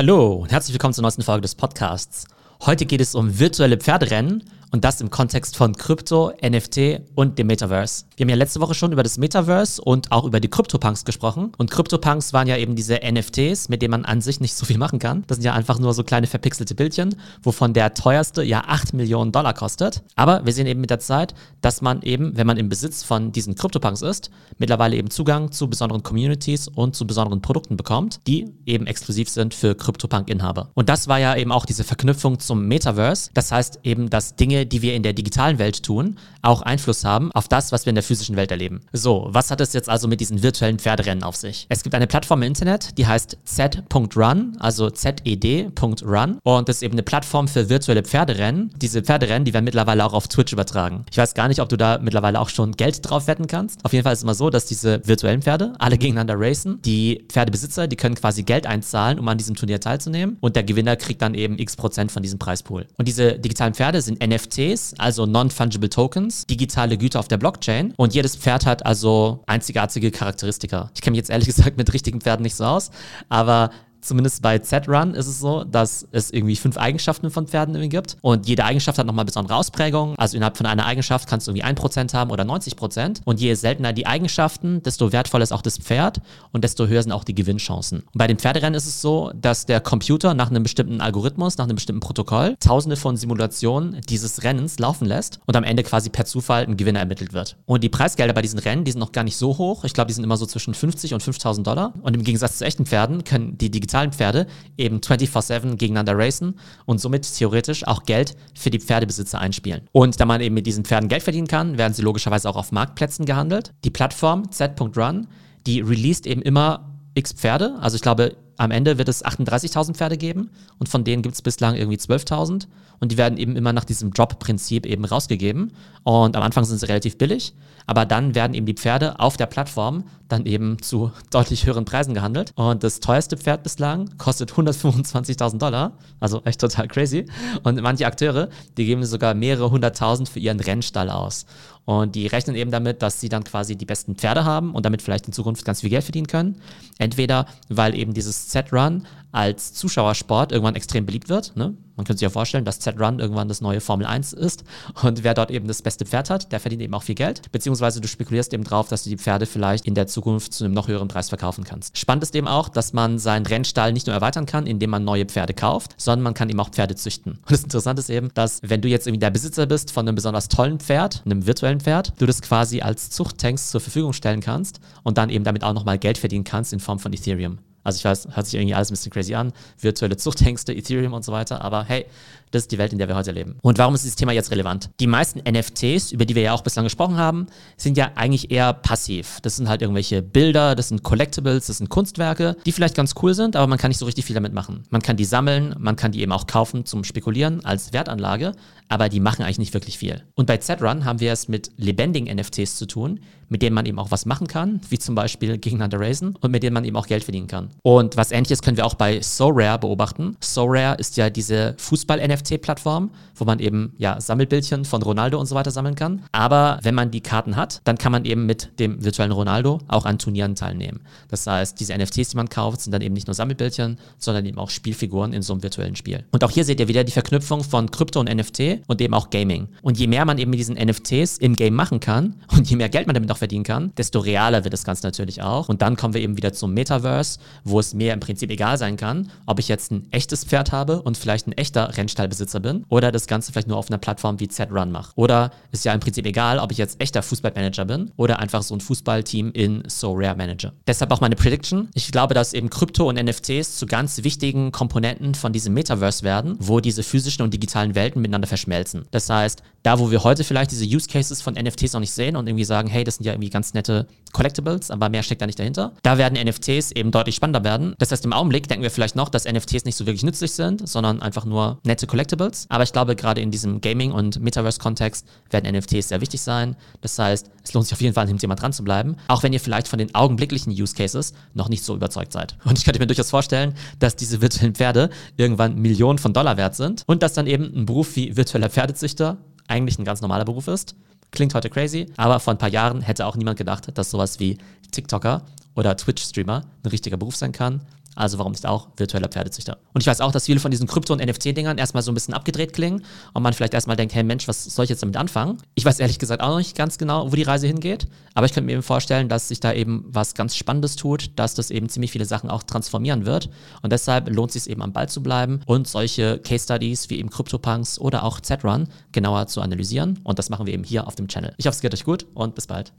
Hallo und herzlich willkommen zur neuesten Folge des Podcasts. Heute geht es um virtuelle Pferderennen und das im Kontext von Krypto, NFT und dem Metaverse. Wir haben ja letzte Woche schon über das Metaverse und auch über die CryptoPunks gesprochen. Und CryptoPunks waren ja eben diese NFTs, mit denen man an sich nicht so viel machen kann. Das sind ja einfach nur so kleine verpixelte Bildchen, wovon der teuerste ja 8 Millionen Dollar kostet. Aber wir sehen eben mit der Zeit, dass man eben, wenn man im Besitz von diesen CryptoPunks ist, mittlerweile eben Zugang zu besonderen Communities und zu besonderen Produkten bekommt, die eben exklusiv sind für CryptoPunk-Inhaber. Und das war ja eben auch diese Verknüpfung zum Metaverse. Das heißt eben, dass Dinge die wir in der digitalen Welt tun, auch Einfluss haben auf das, was wir in der physischen Welt erleben. So, was hat es jetzt also mit diesen virtuellen Pferderennen auf sich? Es gibt eine Plattform im Internet, die heißt z.run, also zed.run und das ist eben eine Plattform für virtuelle Pferderennen. Diese Pferderennen, die werden mittlerweile auch auf Twitch übertragen. Ich weiß gar nicht, ob du da mittlerweile auch schon Geld drauf wetten kannst. Auf jeden Fall ist es immer so, dass diese virtuellen Pferde alle gegeneinander racen. Die Pferdebesitzer, die können quasi Geld einzahlen, um an diesem Turnier teilzunehmen und der Gewinner kriegt dann eben x Prozent von diesem Preispool. Und diese digitalen Pferde sind NFT NFTs, also Non-Fungible Tokens, digitale Güter auf der Blockchain. Und jedes Pferd hat also einzigartige Charakteristika. Ich kenne mich jetzt ehrlich gesagt mit richtigen Pferden nicht so aus, aber zumindest bei Z-Run ist es so, dass es irgendwie fünf Eigenschaften von Pferden irgendwie gibt. Und jede Eigenschaft hat nochmal besondere Ausprägungen. Also innerhalb von einer Eigenschaft kannst du irgendwie 1% haben oder 90%. Und je seltener die Eigenschaften, desto wertvoller ist auch das Pferd und desto höher sind auch die Gewinnchancen. Und bei den Pferderennen ist es so, dass der Computer nach einem bestimmten Algorithmus, nach einem bestimmten Protokoll, tausende von Simulationen dieses Rennens laufen lässt und am Ende quasi per Zufall ein Gewinner ermittelt wird. Und die Preisgelder bei diesen Rennen, die sind noch gar nicht so hoch. Ich glaube, die sind immer so zwischen 50 und 5000 Dollar. Und im Gegensatz zu echten Pferden können die digitalen Pferde eben 24-7 gegeneinander racen und somit theoretisch auch Geld für die Pferdebesitzer einspielen. Und da man eben mit diesen Pferden Geld verdienen kann, werden sie logischerweise auch auf Marktplätzen gehandelt. Die Plattform Z.run, die released eben immer x Pferde. Also ich glaube, am Ende wird es 38.000 Pferde geben und von denen gibt es bislang irgendwie 12.000 und die werden eben immer nach diesem Drop-Prinzip eben rausgegeben und am Anfang sind sie relativ billig, aber dann werden eben die Pferde auf der Plattform dann eben zu deutlich höheren Preisen gehandelt und das teuerste Pferd bislang kostet 125.000 Dollar, also echt total crazy und manche Akteure, die geben sogar mehrere hunderttausend für ihren Rennstall aus und die rechnen eben damit, dass sie dann quasi die besten Pferde haben und damit vielleicht in Zukunft ganz viel Geld verdienen können. Entweder, weil eben dieses Z-Run als Zuschauersport irgendwann extrem beliebt wird. Ne? Man könnte sich ja vorstellen, dass Z-Run irgendwann das neue Formel 1 ist und wer dort eben das beste Pferd hat, der verdient eben auch viel Geld. Beziehungsweise du spekulierst eben drauf, dass du die Pferde vielleicht in der Zukunft zu einem noch höheren Preis verkaufen kannst. Spannend ist eben auch, dass man seinen Rennstall nicht nur erweitern kann, indem man neue Pferde kauft, sondern man kann eben auch Pferde züchten. Und das Interessante ist eben, dass wenn du jetzt irgendwie der Besitzer bist von einem besonders tollen Pferd, einem virtuellen Pferd, du das quasi als Zuchttanks zur Verfügung stellen kannst und dann eben damit auch nochmal Geld verdienen kannst in Form von Ethereum. Also ich weiß, hört sich irgendwie alles ein bisschen crazy an, virtuelle Zuchthengste, Ethereum und so weiter, aber hey, das ist die Welt, in der wir heute leben. Und warum ist dieses Thema jetzt relevant? Die meisten NFTs, über die wir ja auch bislang gesprochen haben, sind ja eigentlich eher passiv. Das sind halt irgendwelche Bilder, das sind Collectibles, das sind Kunstwerke, die vielleicht ganz cool sind, aber man kann nicht so richtig viel damit machen. Man kann die sammeln, man kann die eben auch kaufen zum Spekulieren als Wertanlage, aber die machen eigentlich nicht wirklich viel. Und bei Z-Run haben wir es mit lebendigen NFTs zu tun, mit denen man eben auch was machen kann, wie zum Beispiel gegeneinander racen und mit denen man eben auch Geld verdienen kann. Und was ähnliches können wir auch bei SoRare beobachten. SoRare ist ja diese Fußball-NFT-Plattform, wo man eben ja Sammelbildchen von Ronaldo und so weiter sammeln kann. Aber wenn man die Karten hat, dann kann man eben mit dem virtuellen Ronaldo auch an Turnieren teilnehmen. Das heißt, diese NFTs, die man kauft, sind dann eben nicht nur Sammelbildchen, sondern eben auch Spielfiguren in so einem virtuellen Spiel. Und auch hier seht ihr wieder die Verknüpfung von Krypto und NFT und eben auch Gaming. Und je mehr man eben mit diesen NFTs im Game machen kann und je mehr Geld man damit auch verdienen kann, desto realer wird das Ganze natürlich auch. Und dann kommen wir eben wieder zum Metaverse, wo es mir im Prinzip egal sein kann, ob ich jetzt ein echtes Pferd habe und vielleicht ein echter Rennstallbesitzer bin oder das Ganze vielleicht nur auf einer Plattform wie Z-Run mache. Oder ist ja im Prinzip egal, ob ich jetzt echter Fußballmanager bin oder einfach so ein Fußballteam in So Rare Manager. Deshalb auch meine Prediction. Ich glaube, dass eben Krypto und NFTs zu ganz wichtigen Komponenten von diesem Metaverse werden, wo diese physischen und digitalen Welten miteinander verschmelzen. Das heißt, da wo wir heute vielleicht diese Use Cases von NFTs noch nicht sehen und irgendwie sagen, hey, das sind ja irgendwie ganz nette Collectibles, aber mehr steckt da nicht dahinter, da werden NFTs eben deutlich spannender werden. Das heißt, im Augenblick denken wir vielleicht noch, dass NFTs nicht so wirklich nützlich sind, sondern einfach nur nette Collectibles. Aber ich glaube, gerade in diesem Gaming- und Metaverse-Kontext werden NFTs sehr wichtig sein. Das heißt, es lohnt sich auf jeden Fall, an dem Thema dran zu bleiben, auch wenn ihr vielleicht von den augenblicklichen Use Cases noch nicht so überzeugt seid. Und ich könnte mir durchaus vorstellen, dass diese virtuellen Pferde irgendwann Millionen von Dollar wert sind und dass dann eben ein Beruf wie virtueller Pferdezüchter eigentlich ein ganz normaler Beruf ist. Klingt heute crazy, aber vor ein paar Jahren hätte auch niemand gedacht, dass sowas wie TikToker oder Twitch-Streamer ein richtiger Beruf sein kann. Also warum nicht auch virtueller Pferdezüchter? Und ich weiß auch, dass viele von diesen Krypto- und NFT-Dingern erstmal so ein bisschen abgedreht klingen und man vielleicht erstmal denkt, hey Mensch, was soll ich jetzt damit anfangen? Ich weiß ehrlich gesagt auch noch nicht ganz genau, wo die Reise hingeht, aber ich könnte mir eben vorstellen, dass sich da eben was ganz Spannendes tut, dass das eben ziemlich viele Sachen auch transformieren wird und deshalb lohnt es sich eben am Ball zu bleiben und solche Case Studies wie eben CryptoPunks oder auch Z-Run genauer zu analysieren und das machen wir eben hier auf dem Channel. Ich hoffe, es geht euch gut und bis bald.